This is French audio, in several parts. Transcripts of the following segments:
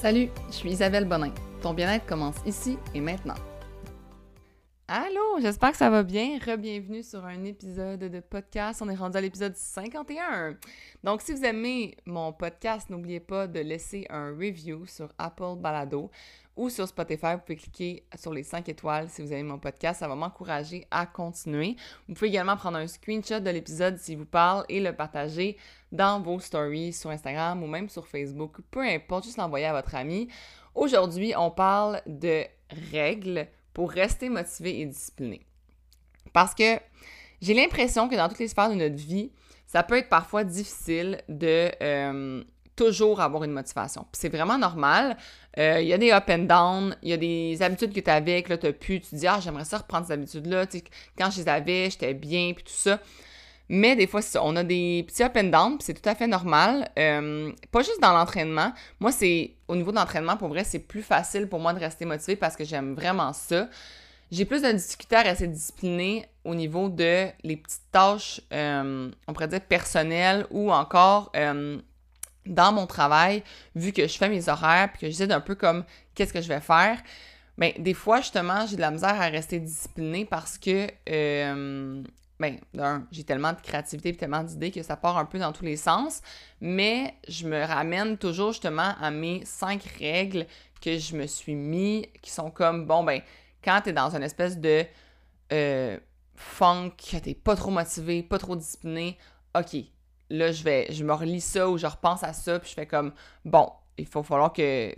Salut, je suis Isabelle Bonin. Ton bien-être commence ici et maintenant. Allô, j'espère que ça va bien. Re-bienvenue sur un épisode de podcast. On est rendu à l'épisode 51. Donc, si vous aimez mon podcast, n'oubliez pas de laisser un review sur Apple Balado ou sur Spotify. Vous pouvez cliquer sur les 5 étoiles si vous aimez mon podcast. Ça va m'encourager à continuer. Vous pouvez également prendre un screenshot de l'épisode s'il vous parle et le partager dans vos stories sur Instagram ou même sur Facebook, peu importe, juste l'envoyer à votre ami. Aujourd'hui, on parle de règles pour rester motivé et discipliné. Parce que j'ai l'impression que dans toutes les sphères de notre vie, ça peut être parfois difficile de euh, toujours avoir une motivation. c'est vraiment normal. Euh, il y a des up and down, il y a des habitudes que tu avais, que là, tu pu, tu te dis, ah, j'aimerais ça reprendre ces habitudes-là. Quand je les avais, j'étais bien, puis tout ça. Mais des fois, on a des petits up and down, c'est tout à fait normal. Euh, pas juste dans l'entraînement. Moi, c'est au niveau de l'entraînement, pour vrai, c'est plus facile pour moi de rester motivé parce que j'aime vraiment ça. J'ai plus de difficulté à rester disciplinée au niveau de les petites tâches, euh, on pourrait dire personnelles ou encore euh, dans mon travail, vu que je fais mes horaires puis que j'essaie d'un peu comme qu'est-ce que je vais faire. Mais des fois, justement, j'ai de la misère à rester disciplinée parce que ben, j'ai tellement de créativité et tellement d'idées que ça part un peu dans tous les sens, mais je me ramène toujours justement à mes cinq règles que je me suis mis, qui sont comme, bon, ben, quand t'es dans une espèce de euh, funk, t'es pas trop motivé, pas trop discipliné, ok, là, je vais, je me relis ça ou je repense à ça, puis je fais comme, bon, il faut falloir que,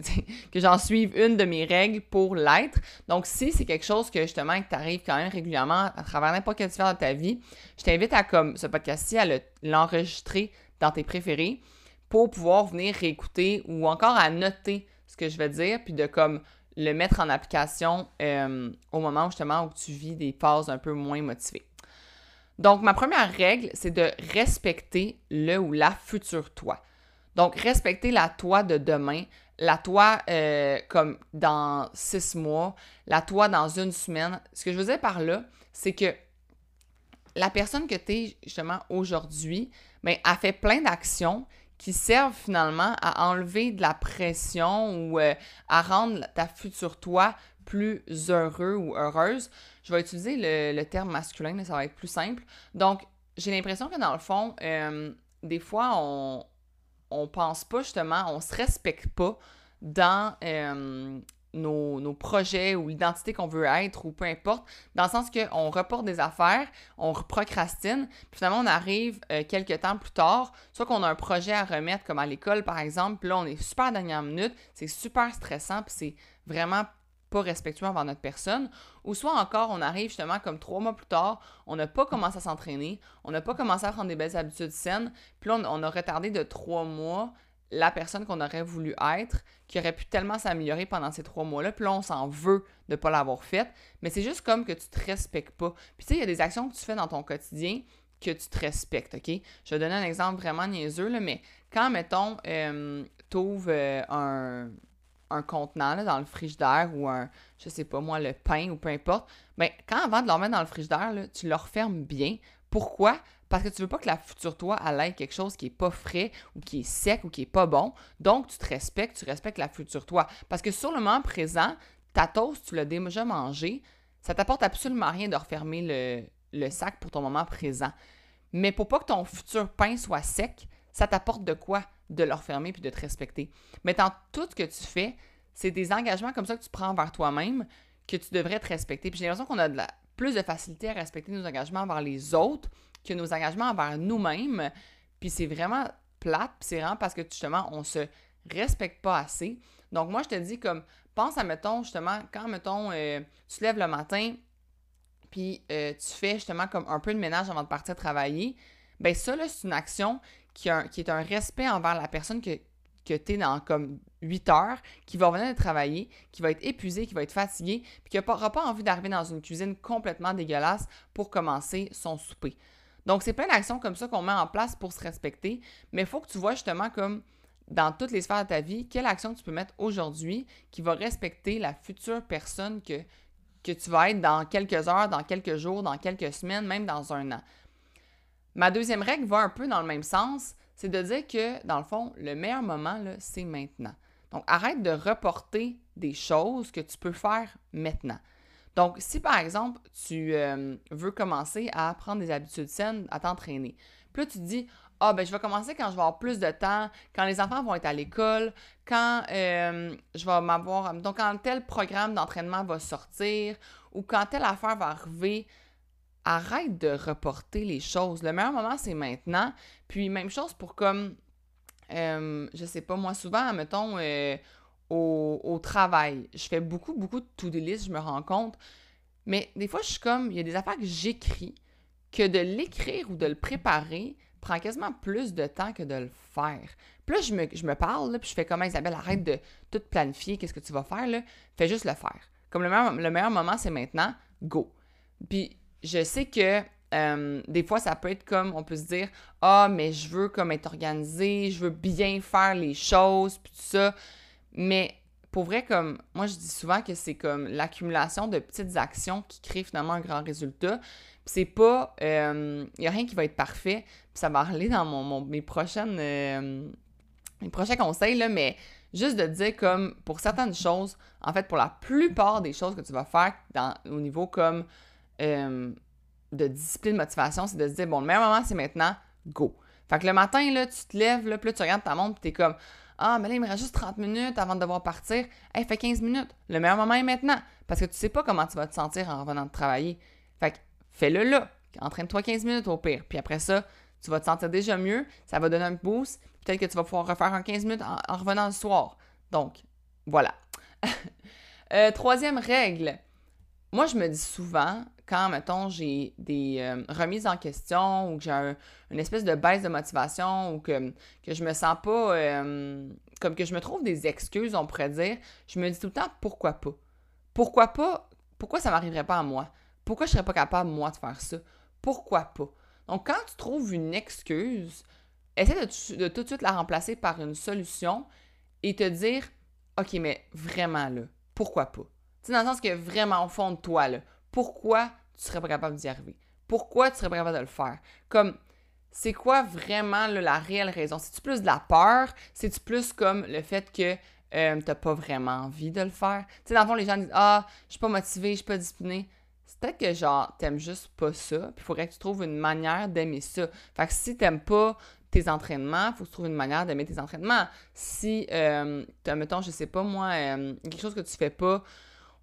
j'en suive une de mes règles pour l'être. Donc, si c'est quelque chose que justement que tu arrives quand même régulièrement à travers n'importe quelle sphère de ta vie, je t'invite à, comme ce podcast-ci, à l'enregistrer dans tes préférés pour pouvoir venir réécouter ou encore à noter ce que je vais dire, puis de comme le mettre en application euh, au moment justement où tu vis des phases un peu moins motivées. Donc, ma première règle, c'est de respecter le ou la future toi. Donc, respecter la toi de demain, la toi euh, comme dans six mois, la toi dans une semaine. Ce que je veux dire par là, c'est que la personne que tu es justement aujourd'hui, ben, a fait plein d'actions qui servent finalement à enlever de la pression ou euh, à rendre ta future toi plus heureux ou heureuse. Je vais utiliser le, terme masculin, ça va être plus simple. Donc, j'ai l'impression que dans le fond, euh, des fois, on, on pense pas justement, on se respecte pas dans euh, nos, projets ou l'identité qu'on veut être ou peu importe, dans le sens qu'on reporte des affaires, on procrastine, puis finalement on arrive euh, quelques temps plus tard, soit qu'on a un projet à remettre comme à l'école par exemple, puis là on est super dernière minute, c'est super stressant, puis c'est vraiment pas respectueux envers notre personne, ou soit encore on arrive justement comme trois mois plus tard, on n'a pas commencé à s'entraîner, on n'a pas commencé à prendre des belles habitudes saines, puis là on, a retardé de trois mois la personne qu'on aurait voulu être, qui aurait pu tellement s'améliorer pendant ces trois mois-là, puis là on s'en veut de ne pas l'avoir faite, mais c'est juste comme que tu te respectes pas. Puis tu sais, il y a des actions que tu fais dans ton quotidien que tu te respectes, OK? Je vais donner un exemple vraiment niaiseux, là, mais quand, mettons, euh, tu ouvres euh, un un contenant dans le frigidaire ou un, je sais pas moi, le pain ou peu importe, mais ben, quand avant de le remettre dans le frigidaire, tu le refermes bien. Pourquoi? Parce que tu veux pas que la future toi ait quelque chose qui est pas frais ou qui est sec ou qui est pas bon. Donc, tu te respectes, tu respectes la future toi. Parce que sur le moment présent, ta toast, tu l'as déjà mangé, ça t'apporte absolument rien de refermer le, le sac pour ton moment présent. Mais pour pas que ton futur pain soit sec, ça t'apporte de quoi? De leur fermer puis de te respecter. Mais dans tout ce que tu fais, c'est des engagements comme ça que tu prends envers toi-même que tu devrais te respecter. Puis j'ai l'impression qu'on a plus de facilité à respecter nos engagements envers les autres que nos engagements envers nous-mêmes. Puis c'est vraiment plate, puis c'est vraiment parce que justement, on se respecte pas assez. Donc moi, je te dis comme, pense à, mettons, justement, quand, mettons, euh, tu lèves le matin, puis euh, tu fais justement comme un peu de ménage avant de partir travailler, ben ça, là, c'est une action qui, est un respect envers la personne que, que tu es dans comme 8 heures, qui va venir de travailler, qui va être épuisé, qui va être fatigué, puis qui n'aura pas envie d'arriver dans une cuisine complètement dégueulasse pour commencer son souper. Donc, c'est plein d'actions comme ça qu'on met en place pour se respecter, mais il faut que tu vois justement comme dans toutes les sphères de ta vie, quelle action tu peux mettre aujourd'hui qui va respecter la future personne que, que tu vas être dans quelques heures, dans quelques jours, dans quelques semaines, même dans un an. Ma deuxième règle va un peu dans le même sens, c'est de dire que, dans le fond, le meilleur moment, c'est maintenant. Donc, arrête de reporter des choses que tu peux faire maintenant. Donc, si par exemple, tu euh, veux commencer à prendre des habitudes saines, à t'entraîner, puis là, tu te dis, ah, ben, je vais commencer quand je vais avoir plus de temps, quand les enfants vont être à l'école, quand euh, je vais m'avoir. Donc, quand tel programme d'entraînement va sortir ou quand telle affaire va arriver, arrête de reporter les choses. Le meilleur moment, c'est maintenant. Puis, même chose pour comme. Euh, je sais pas, moi, souvent, mettons, euh, au, travail, je fais beaucoup, beaucoup de to-do list, je me rends compte. Mais des fois, je suis comme, il y a des affaires que j'écris, que de l'écrire ou de le préparer prend quasiment plus de temps que de le faire. Puis là, je me, je me parle, puis je fais comme Isabelle, arrête de tout planifier, qu'est-ce que tu vas faire, là? Fais juste le faire. Comme le meilleur, le meilleur moment, c'est maintenant, go. Puis je sais que euh, des fois, ça peut être comme, on peut se dire, ah, mais je veux comme être organisé, je veux bien faire les choses, puis tout ça. Mais pour vrai, comme moi je dis souvent que c'est comme l'accumulation de petites actions qui crée finalement un grand résultat. c'est pas. Il euh, n'y a rien qui va être parfait. Puis ça va aller dans mon, mes prochaines. Euh, mes prochains conseils, là, mais juste de dire comme pour certaines choses, en fait, pour la plupart des choses que tu vas faire dans, au niveau comme euh, de discipline, motivation, c'est de se dire bon, le meilleur moment, c'est maintenant, go. Fait que le matin, là, tu te lèves, là, puis là, tu regardes ta montre, puis t'es comme ah, mais là, il me reste juste 30 minutes avant de devoir partir. Hey, fait 15 minutes. Le meilleur moment est maintenant. Parce que tu sais pas comment tu vas te sentir en revenant de travailler. Fait que fais-le là. Entraîne-toi 15 minutes au pire. Puis après ça, tu vas te sentir déjà mieux. Ça va donner un boost. Peut-être que tu vas pouvoir refaire un 15 minutes en, revenant le soir. Donc, voilà. Euh, troisième règle. Moi, je me dis souvent, quand, mettons, j'ai des euh, remises en question ou que j'ai une espèce de baisse de motivation ou que, que je me sens pas, euh, comme que je me trouve des excuses, on pourrait dire, je me dis tout le temps pourquoi pas? Pourquoi pas? Pourquoi ça m'arriverait pas à moi? Pourquoi je serais pas capable, moi, de faire ça? Pourquoi pas? Donc, quand tu trouves une excuse, essaie de, tout de suite la remplacer par une solution et te dire, OK, mais vraiment là, pourquoi pas? Tu sais, dans le sens que vraiment au fond de toi, là, pourquoi tu serais pas capable d'y arriver? Pourquoi tu serais pas capable de le faire? Comme, c'est quoi vraiment la réelle raison? C'est-tu plus de la peur? C'est-tu plus comme le fait que euh, t'as pas vraiment envie de le faire? Tu sais, dans le fond, les gens disent Ah, je suis pas motivé, je suis pas discipliné. C'est peut-être que genre, t'aimes juste pas ça, puis il faudrait que tu trouves une manière d'aimer ça. Fait que si t'aimes pas tes entraînements, faut que tu trouves une manière d'aimer tes entraînements. Si, euh, mettons, je sais pas moi, euh, quelque chose que tu fais pas,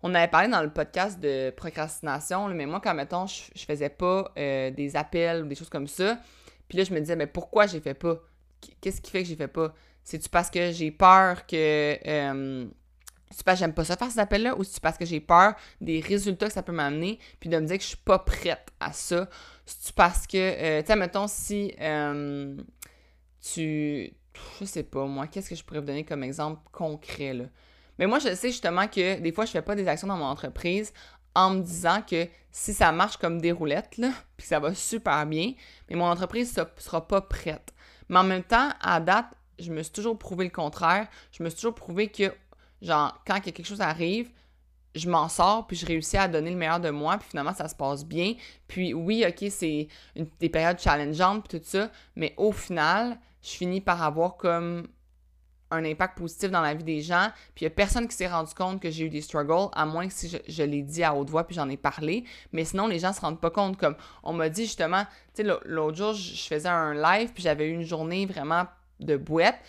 on avait parlé dans le podcast de procrastination, mais moi, quand, mettons, je, faisais pas euh, des appels ou des choses comme ça, puis là, je me disais, mais pourquoi j'ai fait pas? Qu'est-ce qui fait que j'ai fait pas? C'est-tu parce que j'ai peur que... Euh, c'est parce que j'aime pas ça faire ces appels-là ou c'est parce que j'ai peur des résultats que ça peut m'amener puis de me dire que je suis pas prête à ça? C'est-tu parce que, euh, tu sais, mettons, si tu... Je sais pas, moi, qu'est-ce que je pourrais vous donner comme exemple concret, là? Mais moi, je sais justement que des fois, je fais pas des actions dans mon entreprise en me disant que si ça marche comme des roulettes, là, puis ça va super bien, mais mon entreprise ne sera pas prête. Mais en même temps, à date, je me suis toujours prouvé le contraire. Je me suis toujours prouvé que, genre, quand quelque chose arrive, je m'en sors, puis je réussis à donner le meilleur de moi, puis finalement, ça se passe bien. Puis oui, OK, c'est des périodes challengeantes, puis tout ça, mais au final, je finis par avoir comme un impact positif dans la vie des gens. Puis il n'y a personne qui s'est rendu compte que j'ai eu des struggles, à moins que si je, l'ai dit à haute voix puis j'en ai parlé. Mais sinon, les gens se rendent pas compte. Comme on m'a dit justement, tu sais, l'autre jour, je faisais un live puis j'avais eu une journée vraiment de bouette.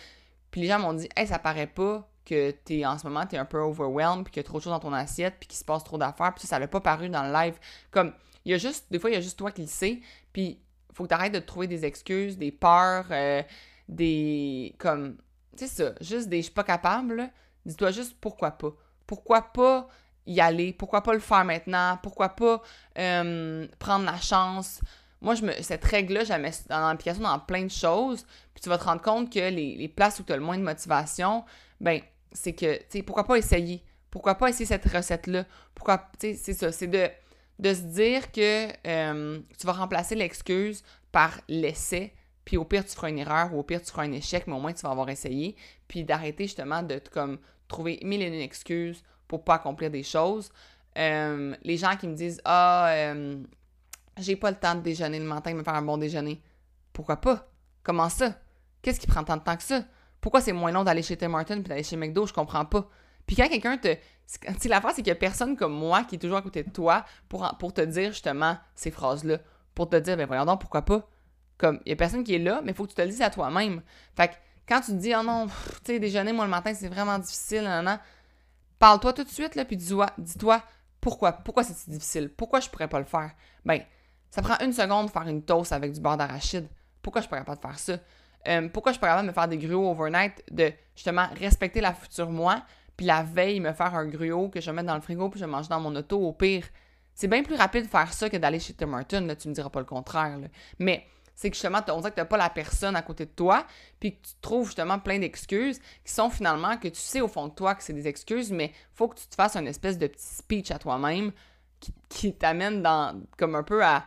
Puis les gens m'ont dit, hey, ça paraît pas que es, en ce moment, tu es un peu overwhelmed puis qu'il y a trop de choses dans ton assiette puis qu'il se passe trop d'affaires. Puis ça, l'a pas paru dans le live. Comme, il y a juste, des fois, il y a juste toi qui le sais. Puis faut que tu arrêtes de trouver des excuses, des peurs, euh, des. comme c'est ça, juste des je suis pas capable, dis-toi juste pourquoi pas. Pourquoi pas y aller? Pourquoi pas le faire maintenant? Pourquoi pas prendre la chance? Moi, je me, cette règle-là, je la mets dans l'application dans plein de choses. Puis tu vas te rendre compte que les, les places où tu as le moins de motivation, ben, c'est que, tu sais, pourquoi pas essayer? Pourquoi pas essayer cette recette-là? Pourquoi, tu sais, c'est ça, c'est de, de se dire que tu vas remplacer l'excuse par l'essai puis au pire, tu feras une erreur ou au pire, tu feras un échec, mais au moins, tu vas avoir essayé. Puis d'arrêter justement de comme trouver mille et une excuses pour pas accomplir des choses. Euh, les gens qui me disent Ah, euh, j'ai pas le temps de déjeuner le matin, de me faire un bon déjeuner. Pourquoi pas? Comment ça? Qu'est-ce qui prend tant de temps que ça? Pourquoi c'est moins long d'aller chez Tim Martin puis d'aller chez McDo? Je comprends pas. Puis quand quelqu'un te. Tu l'affaire, c'est qu'il y a personne comme moi qui est toujours à côté de toi pour, pour te dire justement ces phrases-là. Pour te dire, ben voyons donc, pourquoi pas? Comme, il y a personne qui est là, mais il faut que tu te le dises à toi-même. Fait que quand tu te dis, oh non, tu sais, déjeuner, moi, le matin, c'est vraiment difficile, nan, nan, parle-toi tout de suite, là, puis dis-toi, pourquoi? Pourquoi c'est si difficile? Pourquoi je pourrais pas le faire? Ben, ça prend une seconde de faire une toast avec du beurre d'arachide. Pourquoi je pourrais pas faire ça? Euh, pourquoi je pourrais pas me faire des gruaux overnight de justement respecter la future moi, puis la veille, me faire un gruau que je mettre dans le frigo, puis je mange dans mon auto, au pire? C'est bien plus rapide de faire ça que d'aller chez Tim Martin, là, tu me diras pas le contraire. Mais c'est que justement, on dirait que tu n'as pas la personne à côté de toi, puis que tu trouves justement plein d'excuses qui sont finalement que tu sais au fond de toi que c'est des excuses, mais faut que tu te fasses une espèce de petit speech à toi-même qui, t'amène dans comme un peu à,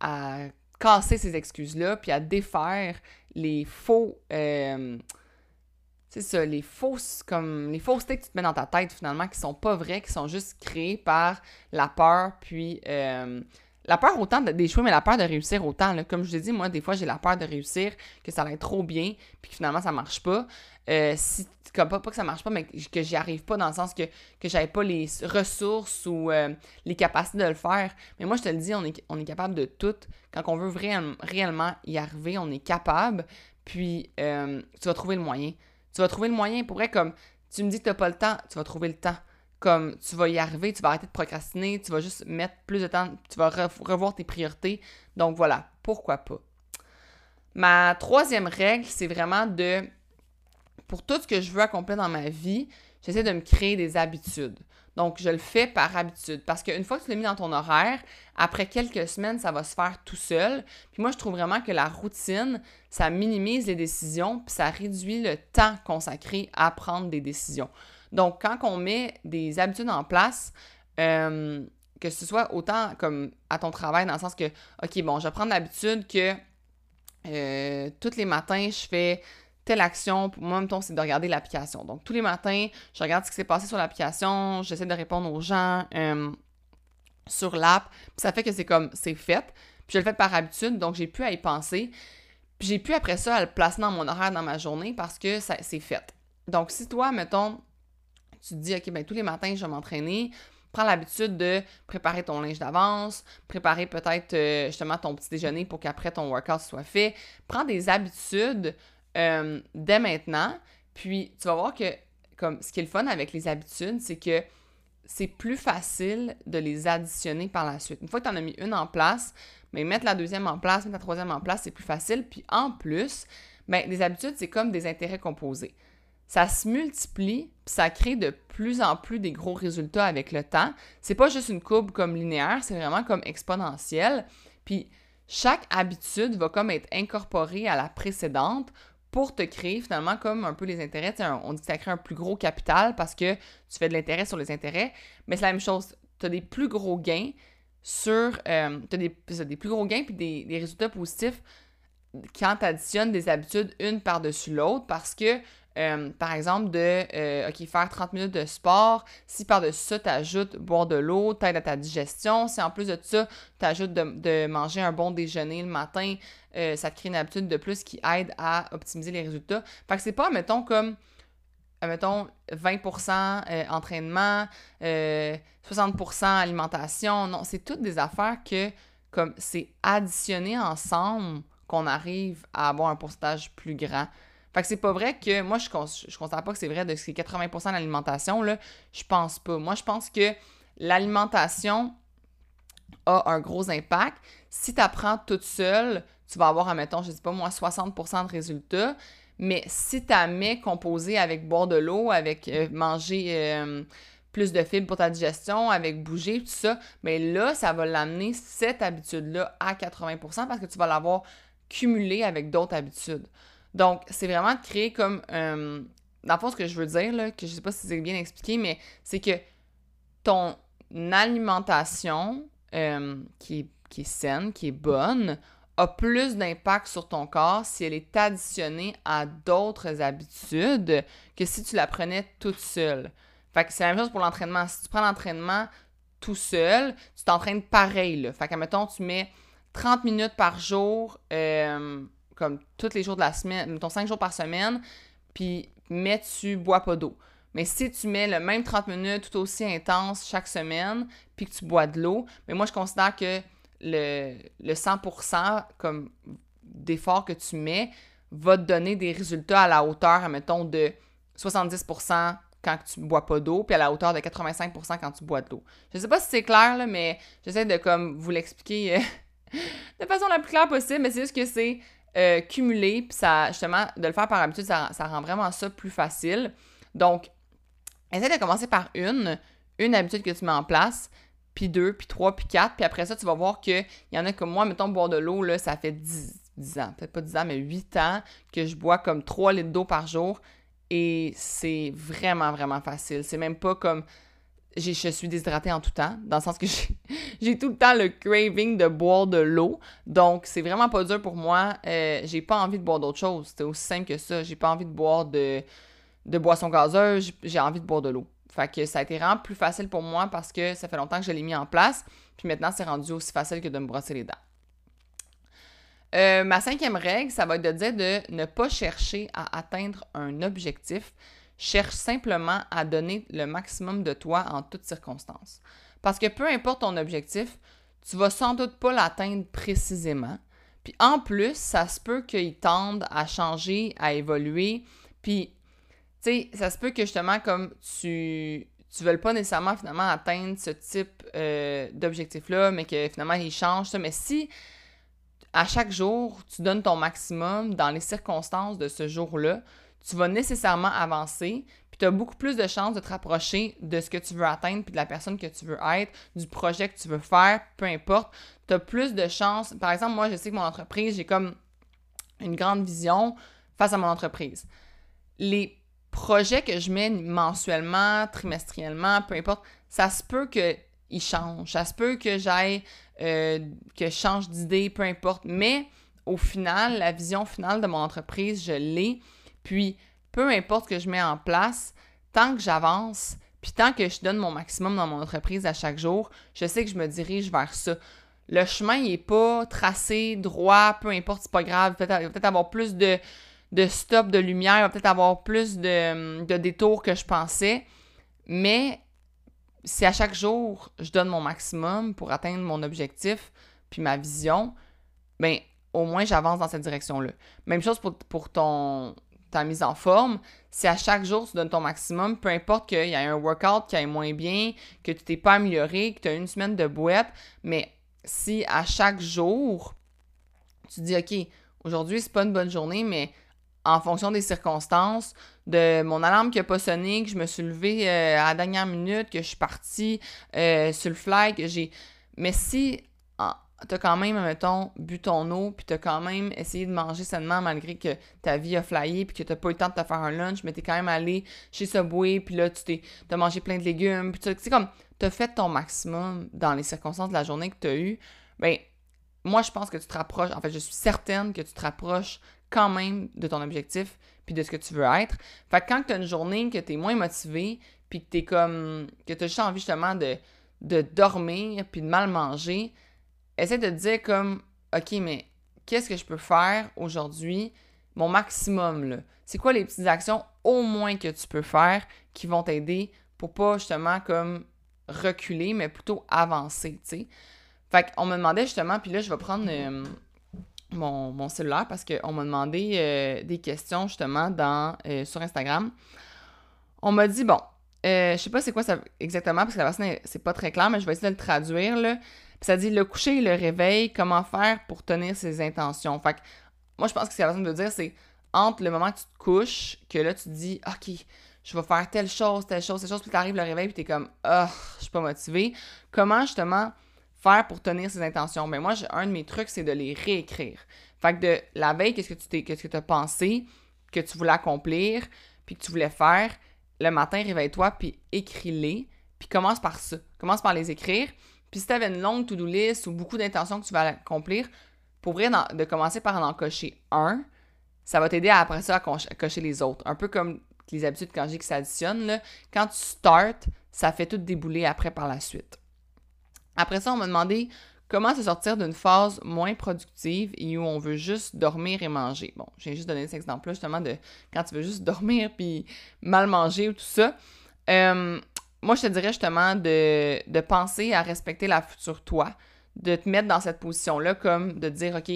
à casser ces excuses-là, puis à défaire les faux. Euh, c'est ça, les fausses, comme les faussetés que tu te mets dans ta tête finalement, qui sont pas vraies, qui sont juste créées par la peur, puis euh, la peur autant d'échouer, mais la peur de réussir autant. Là. Comme je l'ai dit, moi, des fois, j'ai la peur de réussir, que ça allait trop bien, puis que finalement, ça marche pas. Euh, si, comme pas, pas que ça marche pas, mais que j'y arrive pas dans le sens que, que j'avais pas les ressources ou euh, les capacités de le faire. Mais moi, je te le dis, on est, capable de tout. Quand on veut réellement y arriver, on est capable. Puis, tu vas trouver le moyen. Tu vas trouver le moyen. Pour vrai, comme tu me dis que tu n'as pas le temps, tu vas trouver le temps. Comme tu vas y arriver, tu vas arrêter de procrastiner, tu vas juste mettre plus de temps, tu vas revoir tes priorités. Donc voilà, pourquoi pas? Ma troisième règle, c'est vraiment de, pour tout ce que je veux accomplir dans ma vie, j'essaie de me créer des habitudes. Donc, je le fais par habitude. Parce qu'une fois que tu l'as mis dans ton horaire, après quelques semaines, ça va se faire tout seul. Puis moi, je trouve vraiment que la routine, ça minimise les décisions, puis ça réduit le temps consacré à prendre des décisions. Donc, quand on met des habitudes en place, euh, que ce soit autant comme à ton travail, dans le sens que, OK, bon, je vais prendre l'habitude que euh, tous les matins, je fais telle action, pour moi, c'est de regarder l'application. Donc, tous les matins, je regarde ce qui s'est passé sur l'application, j'essaie de répondre aux gens euh, sur l'app, puis ça fait que c'est comme, c'est fait. Puis je le fais par habitude, donc j'ai pu à y penser. Puis j'ai pu après ça à le placer dans mon horaire dans ma journée parce que c'est fait. Donc, si toi, mettons, tu te dis, OK, ben tous les matins, je vais m'entraîner, prends l'habitude de préparer ton linge d'avance, préparer peut-être euh, justement ton petit déjeuner pour qu'après ton workout soit fait. Prends des habitudes euh, dès maintenant. Puis tu vas voir que, comme ce qui est le fun avec les habitudes, c'est que c'est plus facile de les additionner par la suite. Une fois que tu en as mis une en place, mais mettre la deuxième en place, mettre la troisième en place, c'est plus facile. Puis en plus, ben, les habitudes, c'est comme des intérêts composés. Ça se multiplie, puis ça crée de plus en plus des gros résultats avec le temps. C'est pas juste une courbe comme linéaire, c'est vraiment comme exponentielle. Puis chaque habitude va comme être incorporée à la précédente pour te créer finalement comme un peu les intérêts. on dit que ça crée un plus gros capital parce que tu fais de l'intérêt sur les intérêts, mais c'est la même chose. Tu as des plus gros gains sur. Euh, tu as des, plus gros gains puis des, des résultats positifs quand tu additionnes des habitudes une par-dessus l'autre parce que euh, par exemple, de euh, faire 30 minutes de sport. Si par-dessus ça, tu ajoutes boire de l'eau, t'aides à ta digestion. Si en plus de ça, tu ajoutes de, manger un bon déjeuner le matin, euh, ça te crée une habitude de plus qui aide à optimiser les résultats. Fait que c'est pas, mettons, comme mettons 20% entraînement, 60% alimentation. Non, c'est toutes des affaires que, comme c'est additionné ensemble qu'on arrive à avoir un pourcentage plus grand. Fait que c'est pas vrai que moi, je, je considère pas que c'est vrai de ces 80% de l'alimentation, là. Je pense pas. Moi, je pense que l'alimentation a un gros impact. Si tu apprends toute seule, tu vas avoir, admettons, je sais pas moi, 60% de résultats. Mais si tu mets composé avec boire de l'eau, avec euh, manger euh, plus de fibres pour ta digestion, avec bouger, tout ça, mais là, ça va l'amener, cette habitude-là, à 80% parce que tu vas l'avoir cumulé avec d'autres habitudes. Donc, c'est vraiment de créer comme. Euh, dans le fond, ce que je veux dire, là, que je sais pas si c'est bien expliqué, mais c'est que ton alimentation euh, qui, est, qui est saine, qui est bonne, a plus d'impact sur ton corps si elle est additionnée à d'autres habitudes que si tu la prenais toute seule. Fait que c'est la même chose pour l'entraînement. Si tu prends l'entraînement tout seul, tu t'entraînes pareil. Là. Fait que, mettons, tu mets 30 minutes par jour euh, comme tous les jours de la semaine, mettons 5 jours par semaine, puis mais tu bois pas d'eau. Mais si tu mets le même 30 minutes tout aussi intense chaque semaine, puis que tu bois de l'eau, mais moi je considère que le, le 100% comme d'effort que tu mets va te donner des résultats à la hauteur, admettons, de 70% quand tu bois pas d'eau, puis à la hauteur de 85% quand tu bois de l'eau. Je sais pas si c'est clair, là, mais j'essaie de comme vous l'expliquer euh, de façon la plus claire possible, mais c'est juste que c'est euh, cumulé, puis ça, justement, de le faire par habitude, ça, ça rend vraiment ça plus facile. Donc, essaie de commencer par une, une habitude que tu mets en place, puis deux, puis trois, puis quatre, puis après ça, tu vas voir qu'il y en a comme moi, mettons, boire de l'eau, là, ça fait 10, 10 ans, peut-être pas 10 ans, mais 8 ans que je bois comme 3 litres d'eau par jour, et c'est vraiment, vraiment facile. C'est même pas comme je suis déshydratée en tout temps, dans le sens que j'ai tout le temps le craving de boire de l'eau. Donc, c'est vraiment pas dur pour moi. Euh, j'ai pas envie de boire d'autre chose. C'est aussi simple que ça. J'ai pas envie de boire de, de boisson gazeuse. J'ai envie de boire de l'eau. Fait que ça a été vraiment plus facile pour moi parce que ça fait longtemps que je l'ai mis en place. Puis maintenant, c'est rendu aussi facile que de me brosser les dents. Euh, ma cinquième règle, ça va être de dire de ne pas chercher à atteindre un objectif. Cherche simplement à donner le maximum de toi en toutes circonstances. Parce que peu importe ton objectif, tu vas sans doute pas l'atteindre précisément. Puis en plus, ça se peut qu'il tende à changer, à évoluer. Puis, tu sais, ça se peut que justement, comme tu tu veux pas nécessairement finalement atteindre ce type euh, d'objectif-là, mais que finalement il change ça. Mais si à chaque jour, tu donnes ton maximum dans les circonstances de ce jour-là, tu vas nécessairement avancer, puis tu as beaucoup plus de chances de te rapprocher de ce que tu veux atteindre, puis de la personne que tu veux être, du projet que tu veux faire, peu importe. Tu as plus de chances. Par exemple, moi, je sais que mon entreprise, j'ai comme une grande vision face à mon entreprise. Les projets que je mets mensuellement, trimestriellement, peu importe, ça se peut qu'ils changent. Ça se peut que j'aille euh, que je change d'idée, peu importe. Mais au final, la vision finale de mon entreprise, je l'ai. Puis, peu importe ce que je mets en place, tant que j'avance, puis tant que je donne mon maximum dans mon entreprise à chaque jour, je sais que je me dirige vers ça. Le chemin, n'est pas tracé, droit, peu importe, c'est pas grave. Il va peut-être avoir plus de, de stop, de lumière, il va peut-être avoir plus de, de détours que je pensais. Mais si à chaque jour, je donne mon maximum pour atteindre mon objectif puis ma vision, ben au moins j'avance dans cette direction-là. Même chose pour, pour ton, ta mise en forme. Si à chaque jour tu donnes ton maximum, peu importe qu'il y ait un workout qui aille moins bien, que tu t'es pas amélioré, que tu as une semaine de boîte, mais si à chaque jour tu dis OK, aujourd'hui c'est pas une bonne journée, mais en fonction des circonstances, de mon alarme qui n'a pas sonné, que je me suis levée euh, à la dernière minute, que je suis partie euh, sur le fly, que j'ai. Mais si tu as quand même, mettons, bu ton eau, puis tu as quand même essayé de manger sainement malgré que ta vie a flyé, puis que tu n'as pas eu le temps de te faire un lunch, mais tu es quand même allé chez Subway, puis là, tu t'es as mangé plein de légumes, puis tu sais, comme, tu as fait ton maximum dans les circonstances de la journée que tu as eues, ben moi, je pense que tu te rapproches, en fait, je suis certaine que tu te rapproches quand même de ton objectif puis de ce que tu veux être. Fait que quand tu as une journée que tu es moins motivé, puis que tu comme que tu as juste envie justement de, de dormir puis de mal manger, essaie de te dire comme OK, mais qu'est-ce que je peux faire aujourd'hui mon maximum là? C'est quoi les petites actions au moins que tu peux faire qui vont t'aider pour pas justement comme reculer mais plutôt avancer, tu sais? Fait qu'on me demandait justement, puis là, je vais prendre euh, mon, cellulaire parce qu'on m'a demandé euh, des questions justement dans, euh, sur Instagram. On m'a dit, bon, je sais pas c'est quoi ça exactement parce que la version c'est pas très clair, mais je vais essayer de le traduire. Là. Puis ça dit le coucher et le réveil, comment faire pour tenir ses intentions? Fait que moi, je pense que ce que la personne veut dire, c'est entre le moment que tu te couches, que là, tu te dis, OK, je vais faire telle chose, telle chose, telle chose, puis tu arrives le réveil, puis tu es comme, ah, oh, je suis pas motivé. Comment justement faire pour tenir ses intentions? Mais ben, moi, un de mes trucs, c'est de les réécrire. Fait que de la veille, qu'est-ce que tu t'es, qu'est-ce que as pensé, que tu voulais accomplir, puis que tu voulais faire, le matin, réveille-toi, puis écris-les, puis commence par ça. Commence par les écrire. Puis si tu avais une longue to-do list ou beaucoup d'intentions que tu vas accomplir, pour vrai, de commencer par en cocher un, ça va t'aider après ça à cocher les autres. Un peu comme les habitudes quand j'ai qui s'additionnent. Quand tu starts, ça fait tout débouler après par la suite. Après ça, on m'a demandé comment se sortir d'une phase moins productive et où on veut juste dormir et manger. Bon, j'ai juste donné cet exemple-là justement de quand tu veux juste dormir puis mal manger ou tout ça. Euh, moi, je te dirais justement de, de penser à respecter la future toi, de te mettre dans cette position-là comme de dire, OK,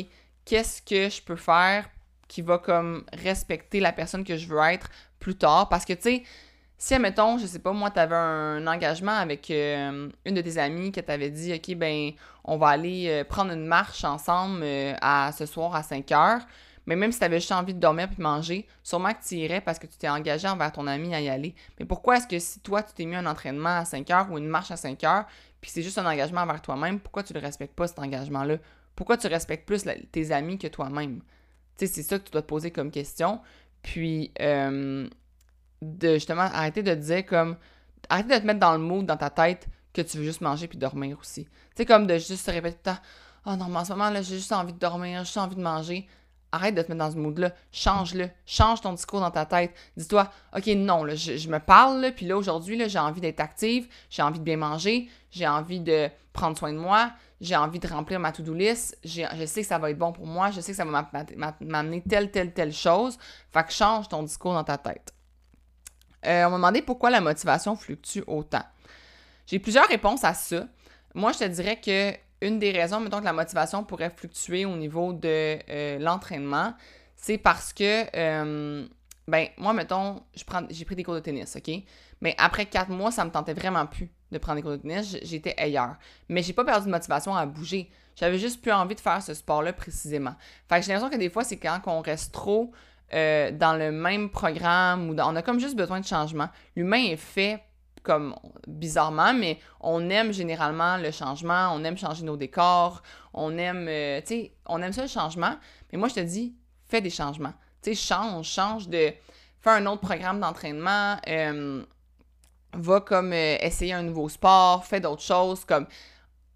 qu'est-ce que je peux faire qui va comme respecter la personne que je veux être plus tard? Parce que, tu sais, si, admettons, je sais pas, moi, tu avais un engagement avec euh, une de tes amies que t'avais dit, OK, ben, on va aller euh, prendre une marche ensemble euh, à ce soir à 5 heures. Mais même si tu avais juste envie de dormir puis manger, sûrement que tu irais parce que tu t'es engagé envers ton ami à y aller. Mais pourquoi est-ce que si toi, tu t'es mis un entraînement à 5 heures ou une marche à 5 heures, puis c'est juste un engagement envers toi-même, pourquoi tu ne respectes pas cet engagement-là? Pourquoi tu respectes plus tes amis que toi-même? Tu sais, c'est ça que tu dois te poser comme question. Puis, de justement arrêter de te dire comme. Arrêter de te mettre dans le mood dans ta tête que tu veux juste manger puis dormir aussi. Tu sais, comme de juste se répéter temps Oh non, mais en ce moment, là, j'ai juste envie de dormir, j'ai juste envie de manger. Arrête de te mettre dans ce mood-là. Change-le. Change ton discours dans ta tête. Dis-toi, OK, non, je, me parle, puis là, aujourd'hui, j'ai envie d'être active, j'ai envie de bien manger, j'ai envie de prendre soin de moi, j'ai envie de remplir ma to-do list, je sais que ça va être bon pour moi, je sais que ça va m'amener telle, telle, telle chose. Fait que change ton discours dans ta tête. Euh, on m'a demandé pourquoi la motivation fluctue autant. J'ai plusieurs réponses à ça. Moi, je te dirais que une des raisons, mettons, que la motivation pourrait fluctuer au niveau de euh, l'entraînement, c'est parce que, euh, ben, moi, mettons, j'ai pris des cours de tennis, OK? Mais après quatre mois, ça me tentait vraiment plus de prendre des cours de tennis. J'étais ailleurs. Mais j'ai pas perdu de motivation à bouger. J'avais juste plus envie de faire ce sport-là précisément. Fait que j'ai l'impression que des fois, c'est quand on reste trop euh, dans le même programme ou on a comme juste besoin de changement. L'humain est fait comme bizarrement, mais on aime généralement le changement, on aime changer nos décors, on aime, euh, tu sais, on aime ça le changement. Mais moi, je te dis, fais des changements. Tu sais, change, change de, fais un autre programme d'entraînement, euh, va comme essayer un nouveau sport, fais d'autres choses, comme,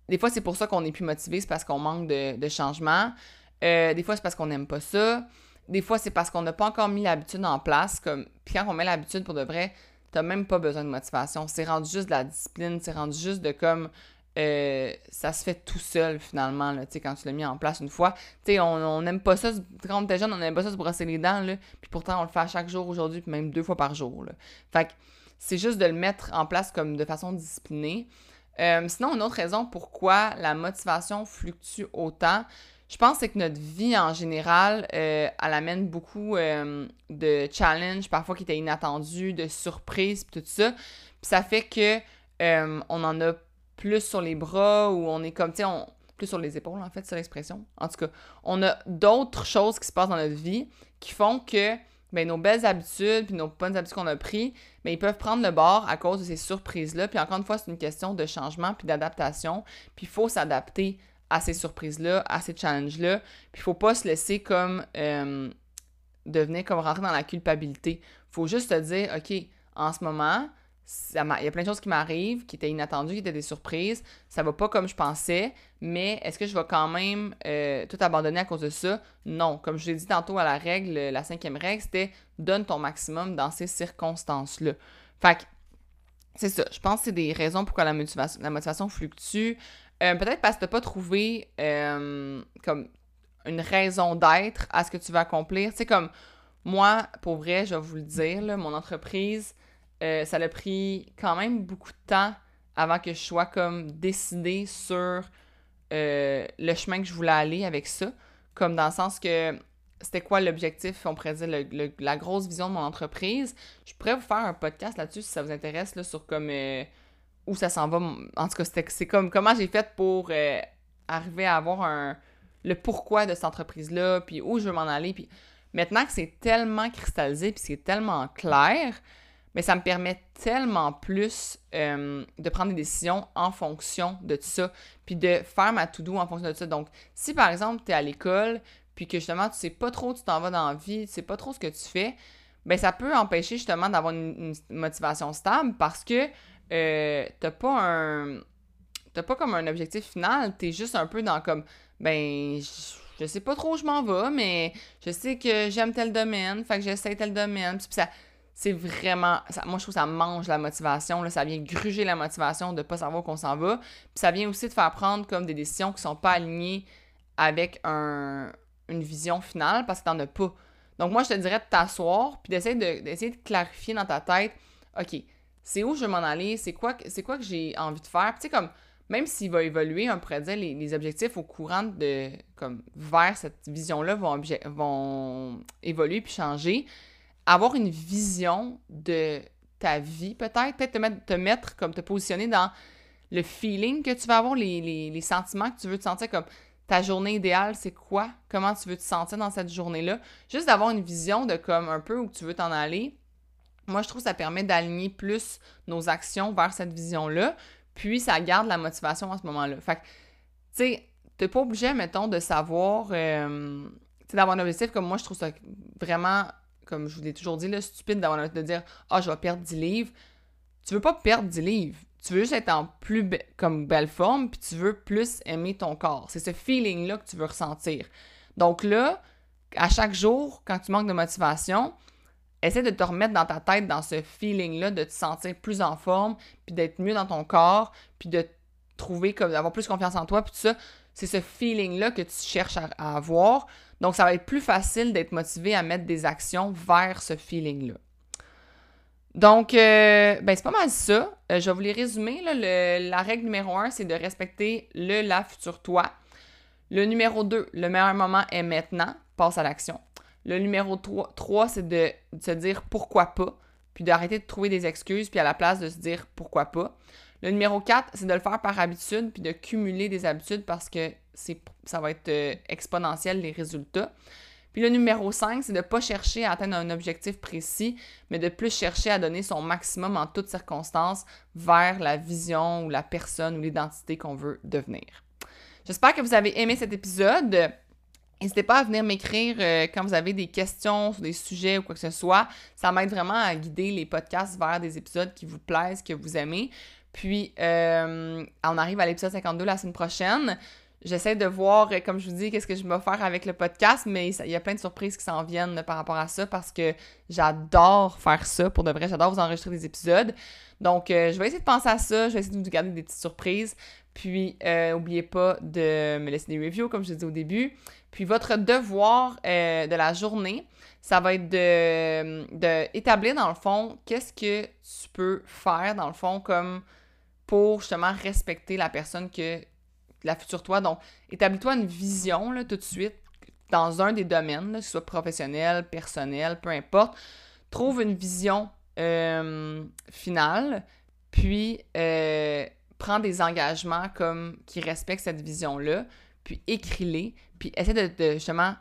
des fois, c'est pour ça qu'on est plus motivé, c'est parce qu'on manque de, de changement. des fois, c'est parce qu'on n'aime pas ça. Des fois, c'est parce qu'on n'a pas encore mis l'habitude en place. Comme... Puis quand on met l'habitude pour de vrai, t'as même pas besoin de motivation. C'est rendu juste de la discipline, c'est rendu juste de comme. Euh, ça se fait tout seul finalement, là, quand tu l'as mis en place une fois. sais, on n'aime pas ça, quand on était jeune, on n'aime pas ça se brosser les dents, là, puis pourtant on le fait à chaque jour aujourd'hui, puis même deux fois par jour. Là. Fait que c'est juste de le mettre en place comme de façon disciplinée. Euh, sinon, une autre raison pourquoi la motivation fluctue autant, je pense que notre vie en général, euh, elle amène beaucoup euh, de challenges, parfois qui étaient inattendus, de surprises, tout ça. Puis ça fait que euh, on en a plus sur les bras ou on est comme, tu sais, plus sur les épaules, en fait, c'est l'expression. En tout cas, on a d'autres choses qui se passent dans notre vie qui font que ben, nos belles habitudes puis nos bonnes habitudes qu'on a prises, ben, ils peuvent prendre le bord à cause de ces surprises-là. Puis encore une fois, c'est une question de changement puis d'adaptation. Puis il faut s'adapter à ces surprises-là, à ces challenges-là. Puis il faut pas se laisser comme euh, devenir comme rentrer dans la culpabilité. faut juste te dire, OK, en ce moment, il y a plein de choses qui m'arrivent, qui étaient inattendues, qui étaient des surprises. Ça va pas comme je pensais, mais est-ce que je vais quand même euh, tout abandonner à cause de ça? Non. Comme je l'ai dit tantôt à la règle, la cinquième règle, c'était donne ton maximum dans ces circonstances-là. Fait que, c'est ça. Je pense que c'est des raisons pourquoi la motivation, la motivation fluctue. Euh, peut-être parce que tu n'as pas trouvé euh, comme une raison d'être à ce que tu veux accomplir. Tu sais, comme moi, pour vrai, je vais vous le dire, mon entreprise, euh, ça a pris quand même beaucoup de temps avant que je sois comme décidée sur le chemin que je voulais aller avec ça. Comme dans le sens que c'était quoi l'objectif, on pourrait dire, la grosse vision de mon entreprise. Je pourrais vous faire un podcast là-dessus si ça vous intéresse, là, sur comme où ça s'en va. En tout cas, c'est comme comment j'ai fait pour euh, arriver à avoir un, le pourquoi de cette entreprise-là, puis où je veux m'en aller. Puis maintenant que c'est tellement cristallisé, puis c'est tellement clair, mais ça me permet tellement plus euh, de prendre des décisions en fonction de ça, puis de faire ma to-do en fonction de ça. Donc, si par exemple, tu es à l'école, puis que justement, tu sais pas trop où tu t'en vas dans la vie, tu sais pas trop ce que tu fais, ben ça peut empêcher justement d'avoir une, motivation stable parce que euh, t'as pas un. T'as pas comme un objectif final, t'es juste un peu dans comme. Ben, je, sais pas trop où je m'en vais, mais je sais que j'aime tel domaine, fait que j'essaie tel domaine. Puis ça, c'est vraiment. moi, je trouve que ça mange la motivation. Là, ça vient gruger la motivation de pas savoir qu'on s'en va. Puis ça vient aussi de faire prendre comme des décisions qui sont pas alignées avec un, une vision finale parce que tu n'en as pas. Donc, moi, je te dirais de t'asseoir puis d'essayer de, d'essayer de clarifier dans ta tête OK, c'est où je veux m'en aller C'est quoi, c'est quoi que j'ai envie de faire Tu sais, comme même s'il va évoluer, on pourrait dire les, les, objectifs au courant de comme vers cette vision-là vont, évoluer puis changer avoir une vision de ta vie, peut-être, peut-être te mettre, te mettre, comme te positionner dans le feeling que tu vas avoir, les, sentiments que tu veux te sentir comme ta journée idéale, c'est quoi? Comment tu veux te sentir dans cette journée-là? Juste d'avoir une vision de comme un peu où tu veux t'en aller. Moi, je trouve que ça permet d'aligner plus nos actions vers cette vision-là. Puis, ça garde la motivation à ce moment-là. Fait que, tu sais, t'es pas obligé, mettons, de savoir, euh, tu sais, d'avoir un objectif comme moi, je trouve ça vraiment comme je vous l'ai toujours dit, là, stupide d'avoir de dire Ah, je vais perdre 10 livres. Tu veux pas perdre 10 livres. Tu veux juste être en plus comme belle forme, puis tu veux plus aimer ton corps. C'est ce feeling-là que tu veux ressentir. Donc là, à chaque jour, quand tu manques de motivation, essaie de te remettre dans ta tête dans ce feeling-là, de te sentir plus en forme, puis d'être mieux dans ton corps, puis de trouver comme d'avoir plus confiance en toi, puis tout ça. C'est ce feeling-là que tu cherches à avoir. Donc, ça va être plus facile d'être motivé à mettre des actions vers ce feeling-là. Donc, euh, ben, c'est pas mal ça. Euh, je vais vous les résumer. la règle numéro un, c'est de respecter le la futur toi. Le numéro 2, le meilleur moment est maintenant. Passe à l'action. Le numéro 3, 3 c'est de, se dire pourquoi pas, puis d'arrêter de trouver des excuses, puis à la place de se dire pourquoi pas. Le numéro 4, c'est de le faire par habitude, puis de cumuler des habitudes parce que ça va être euh, exponentiel les résultats. Puis le numéro 5, c'est de ne pas chercher à atteindre un objectif précis, mais de plus chercher à donner son maximum en toutes circonstances vers la vision ou la personne ou l'identité qu'on veut devenir. J'espère que vous avez aimé cet épisode. N'hésitez pas à venir m'écrire euh, quand vous avez des questions sur des sujets ou quoi que ce soit. Ça m'aide vraiment à guider les podcasts vers des épisodes qui vous plaisent, que vous aimez. Puis, euh, on arrive à l'épisode 52 la semaine prochaine. J'essaie de voir, euh, comme je vous dis, qu'est-ce que je vais faire avec le podcast, mais il y a plein de surprises qui s'en viennent par rapport à ça parce que j'adore faire ça. Pour de vrai, j'adore vous enregistrer des épisodes. Donc, je vais essayer de penser à ça. Je vais essayer de vous garder des petites surprises. Puis, n'oubliez pas de me laisser des reviews, comme je disais au début. Puis, votre devoir de la journée, ça va être de, dans le fond, qu'est-ce que tu peux faire, dans le fond, comme pour justement respecter la personne que la future toi. Donc, établis-toi une vision là, tout de suite dans un des domaines, que ce soit professionnel, personnel, peu importe. Trouve une vision euh, finale, puis euh, prends des engagements comme qui respectent cette vision-là, puis écris-les, puis essaie de, justement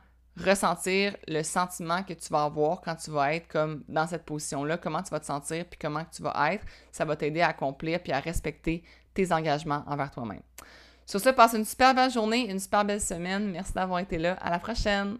ressentir le sentiment que tu vas avoir quand tu vas être comme dans cette position-là, comment tu vas te sentir, puis comment tu vas être. Ça va t'aider à accomplir puis à respecter tes engagements envers toi-même. Sur ce, passe une super belle journée, une super belle semaine. Merci d'avoir été là. À la prochaine!